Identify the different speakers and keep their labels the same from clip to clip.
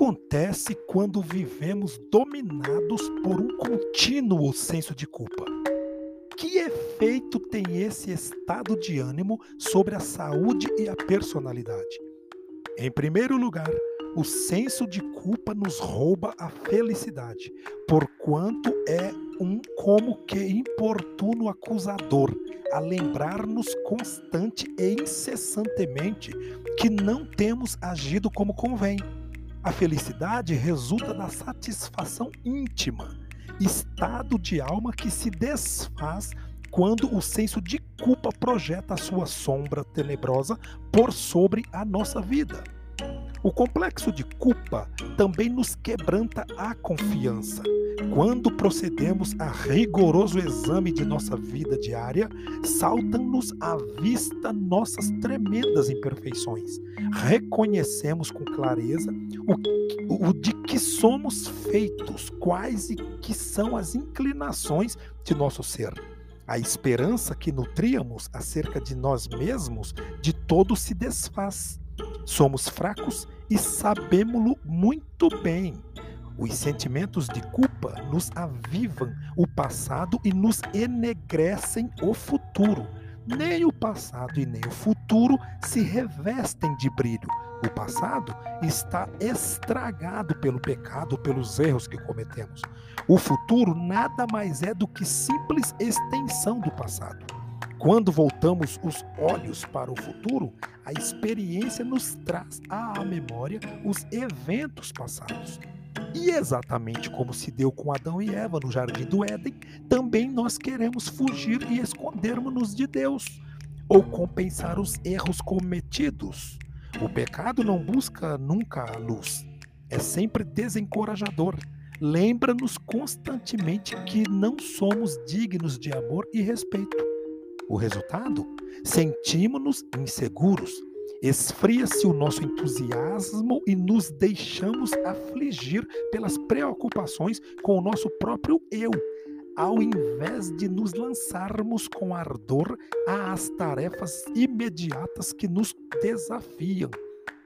Speaker 1: acontece quando vivemos dominados por um contínuo senso de culpa? Que efeito tem esse estado de ânimo sobre a saúde e a personalidade? Em primeiro lugar, o senso de culpa nos rouba a felicidade, porquanto é um como que importuno acusador, a lembrar-nos constante e incessantemente que não temos agido como convém. A felicidade resulta da satisfação íntima, estado de alma que se desfaz quando o senso de culpa projeta a sua sombra tenebrosa por sobre a nossa vida. O complexo de culpa também nos quebranta a confiança. Quando procedemos a rigoroso exame de nossa vida diária, saltam-nos à vista nossas tremendas imperfeições. Reconhecemos com clareza o, o de que somos feitos, quais e que são as inclinações de nosso ser. A esperança que nutríamos acerca de nós mesmos de todo se desfaz Somos fracos e sabemos-lo muito bem. Os sentimentos de culpa nos avivam o passado e nos enegrecem o futuro. Nem o passado e nem o futuro se revestem de brilho. O passado está estragado pelo pecado, pelos erros que cometemos. O futuro nada mais é do que simples extensão do passado. Quando voltamos os olhos para o futuro, a experiência nos traz à memória os eventos passados. E exatamente como se deu com Adão e Eva no jardim do Éden, também nós queremos fugir e escondermos-nos de Deus, ou compensar os erros cometidos. O pecado não busca nunca a luz, é sempre desencorajador. Lembra-nos constantemente que não somos dignos de amor e respeito. O resultado? Sentimos-nos inseguros, esfria-se o nosso entusiasmo e nos deixamos afligir pelas preocupações com o nosso próprio eu, ao invés de nos lançarmos com ardor às tarefas imediatas que nos desafiam.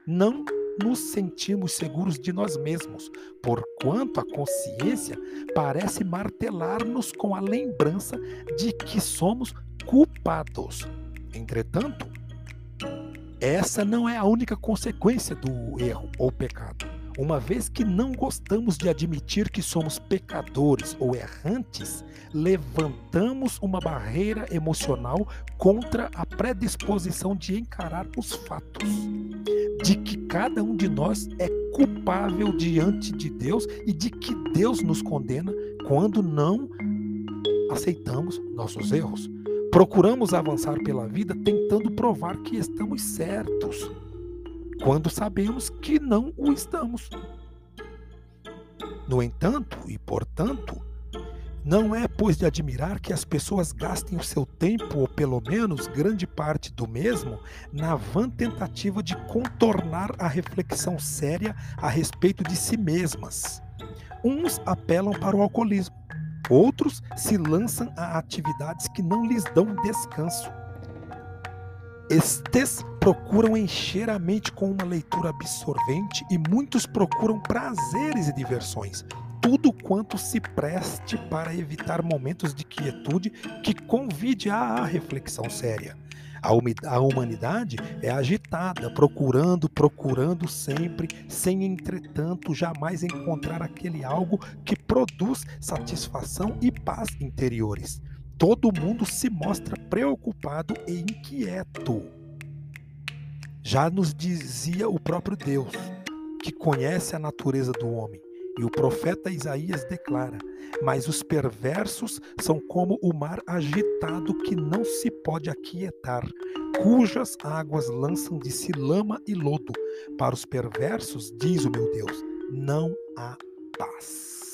Speaker 1: Não nos sentimos seguros de nós mesmos, porquanto a consciência parece martelar-nos com a lembrança de que somos culpados. Entretanto, essa não é a única consequência do erro ou pecado. Uma vez que não gostamos de admitir que somos pecadores ou errantes, levantamos uma barreira emocional contra a predisposição de encarar os fatos, de que cada um de nós é culpável diante de Deus e de que Deus nos condena quando não aceitamos nossos erros. Procuramos avançar pela vida tentando provar que estamos certos, quando sabemos que não o estamos. No entanto, e portanto, não é, pois, de admirar que as pessoas gastem o seu tempo, ou pelo menos grande parte do mesmo, na vã tentativa de contornar a reflexão séria a respeito de si mesmas. Uns apelam para o alcoolismo, Outros se lançam a atividades que não lhes dão descanso. Estes procuram encher a mente com uma leitura absorvente e muitos procuram prazeres e diversões, tudo quanto se preste para evitar momentos de quietude que convide à reflexão séria. A humanidade é agitada, procurando, procurando sempre, sem entretanto jamais encontrar aquele algo que produz satisfação e paz interiores. Todo mundo se mostra preocupado e inquieto. Já nos dizia o próprio Deus, que conhece a natureza do homem. E o profeta Isaías declara: Mas os perversos são como o mar agitado que não se pode aquietar, cujas águas lançam de si lama e lodo. Para os perversos, diz o meu Deus, não há paz.